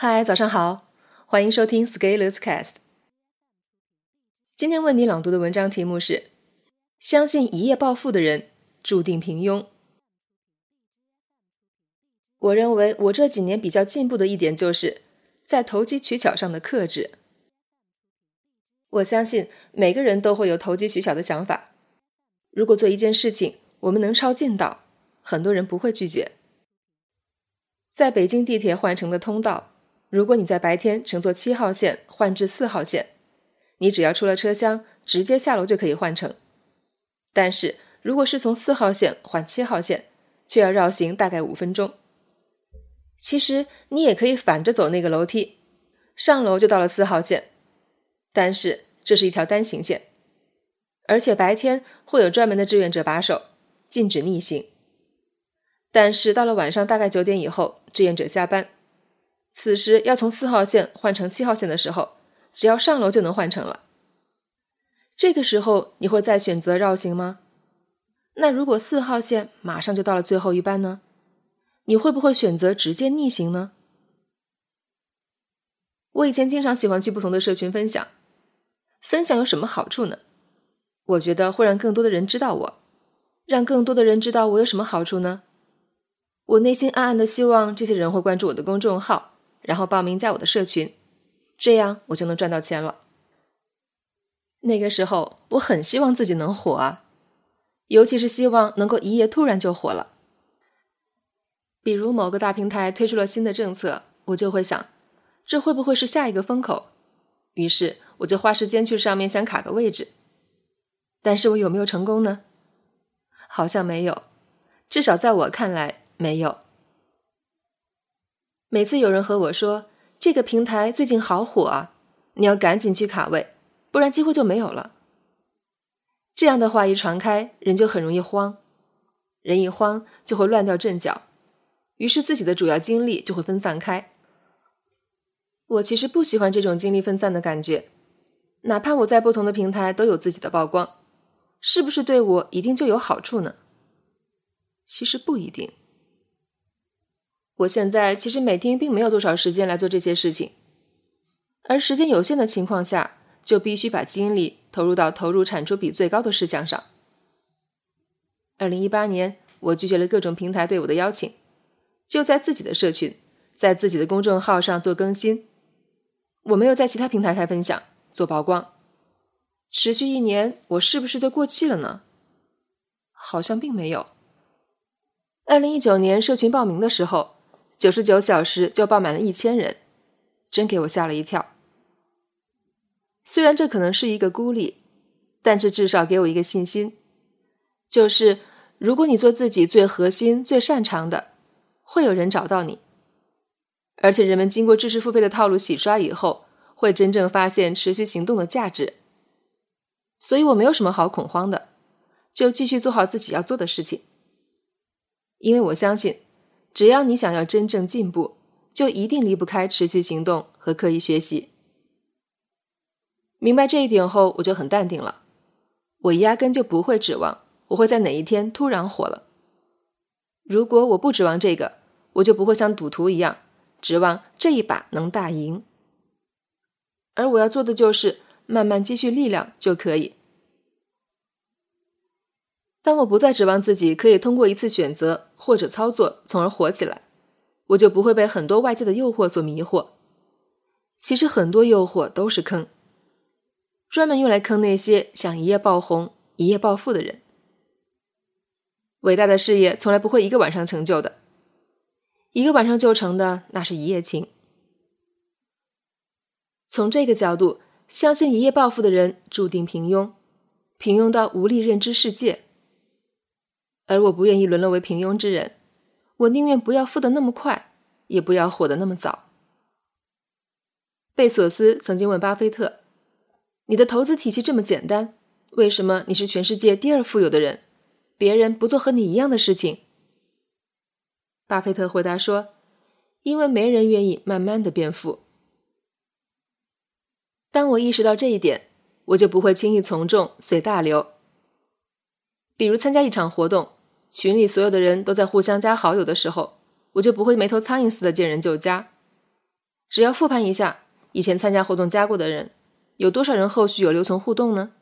嗨，早上好，欢迎收听 Scalers Cast。今天为你朗读的文章题目是：相信一夜暴富的人注定平庸。我认为我这几年比较进步的一点，就是在投机取巧上的克制。我相信每个人都会有投机取巧的想法。如果做一件事情，我们能抄近道，很多人不会拒绝。在北京地铁换乘的通道。如果你在白天乘坐七号线换至四号线，你只要出了车厢，直接下楼就可以换乘。但是如果是从四号线换七号线，却要绕行大概五分钟。其实你也可以反着走那个楼梯，上楼就到了四号线。但是这是一条单行线，而且白天会有专门的志愿者把守，禁止逆行。但是到了晚上大概九点以后，志愿者下班。此时要从四号线换成七号线的时候，只要上楼就能换乘了。这个时候你会再选择绕行吗？那如果四号线马上就到了最后一班呢？你会不会选择直接逆行呢？我以前经常喜欢去不同的社群分享，分享有什么好处呢？我觉得会让更多的人知道我，让更多的人知道我有什么好处呢？我内心暗暗的希望这些人会关注我的公众号。然后报名加我的社群，这样我就能赚到钱了。那个时候我很希望自己能火啊，尤其是希望能够一夜突然就火了。比如某个大平台推出了新的政策，我就会想，这会不会是下一个风口？于是我就花时间去上面想卡个位置。但是我有没有成功呢？好像没有，至少在我看来没有。每次有人和我说这个平台最近好火啊，你要赶紧去卡位，不然几乎就没有了。这样的话一传开，人就很容易慌，人一慌就会乱掉阵脚，于是自己的主要精力就会分散开。我其实不喜欢这种精力分散的感觉，哪怕我在不同的平台都有自己的曝光，是不是对我一定就有好处呢？其实不一定。我现在其实每天并没有多少时间来做这些事情，而时间有限的情况下，就必须把精力投入到投入产出比最高的事项上。二零一八年，我拒绝了各种平台对我的邀请，就在自己的社群，在自己的公众号上做更新。我没有在其他平台开分享、做曝光，持续一年，我是不是就过气了呢？好像并没有。二零一九年社群报名的时候。九十九小时就报满了一千人，真给我吓了一跳。虽然这可能是一个孤立，但这至少给我一个信心，就是如果你做自己最核心、最擅长的，会有人找到你。而且人们经过知识付费的套路洗刷以后，会真正发现持续行动的价值。所以我没有什么好恐慌的，就继续做好自己要做的事情，因为我相信。只要你想要真正进步，就一定离不开持续行动和刻意学习。明白这一点后，我就很淡定了。我压根就不会指望我会在哪一天突然火了。如果我不指望这个，我就不会像赌徒一样指望这一把能大赢。而我要做的就是慢慢积蓄力量就可以。当我不再指望自己可以通过一次选择或者操作从而火起来，我就不会被很多外界的诱惑所迷惑。其实很多诱惑都是坑，专门用来坑那些想一夜爆红、一夜暴富的人。伟大的事业从来不会一个晚上成就的，一个晚上就成的那是一夜情。从这个角度，相信一夜暴富的人注定平庸，平庸到无力认知世界。而我不愿意沦落为平庸之人，我宁愿不要富得那么快，也不要火得那么早。贝索斯曾经问巴菲特：“你的投资体系这么简单，为什么你是全世界第二富有的人？别人不做和你一样的事情？”巴菲特回答说：“因为没人愿意慢慢的变富。”当我意识到这一点，我就不会轻易从众随大流。比如参加一场活动。群里所有的人都在互相加好友的时候，我就不会没头苍蝇似的见人就加。只要复盘一下以前参加活动加过的人，有多少人后续有留存互动呢？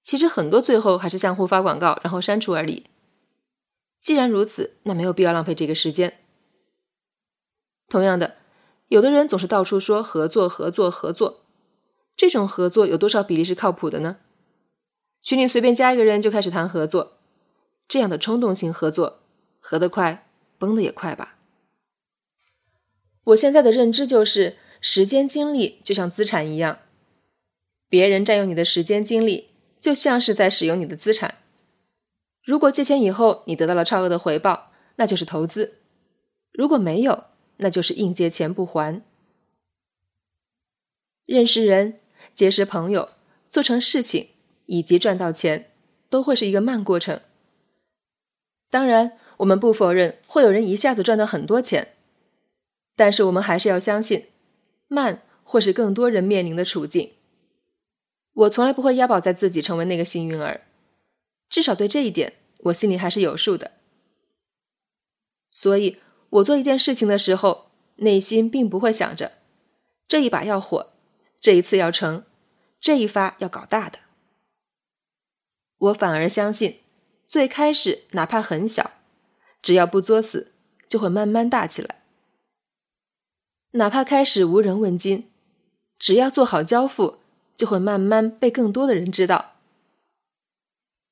其实很多最后还是相互发广告，然后删除而已。既然如此，那没有必要浪费这个时间。同样的，有的人总是到处说合作、合作、合作，这种合作有多少比例是靠谱的呢？群里随便加一个人就开始谈合作，这样的冲动性合作，合得快，崩得也快吧。我现在的认知就是，时间精力就像资产一样，别人占用你的时间精力，就像是在使用你的资产。如果借钱以后你得到了超额的回报，那就是投资；如果没有，那就是硬借钱不还。认识人、结识朋友、做成事情以及赚到钱，都会是一个慢过程。当然，我们不否认会有人一下子赚到很多钱。但是我们还是要相信，慢或是更多人面临的处境。我从来不会押宝在自己成为那个幸运儿，至少对这一点我心里还是有数的。所以，我做一件事情的时候，内心并不会想着这一把要火，这一次要成，这一发要搞大的。我反而相信，最开始哪怕很小，只要不作死，就会慢慢大起来。哪怕开始无人问津，只要做好交付，就会慢慢被更多的人知道。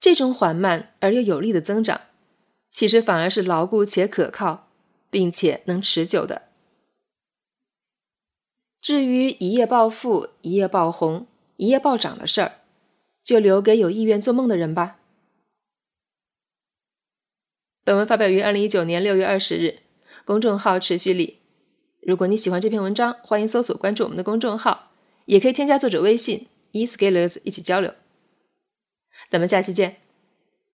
这种缓慢而又有力的增长，其实反而是牢固且可靠，并且能持久的。至于一夜暴富、一夜爆红、一夜暴涨的事儿，就留给有意愿做梦的人吧。本文发表于二零一九年六月二十日，公众号持续力。如果你喜欢这篇文章，欢迎搜索关注我们的公众号，也可以添加作者微信 e scalers 一起交流。咱们下期见。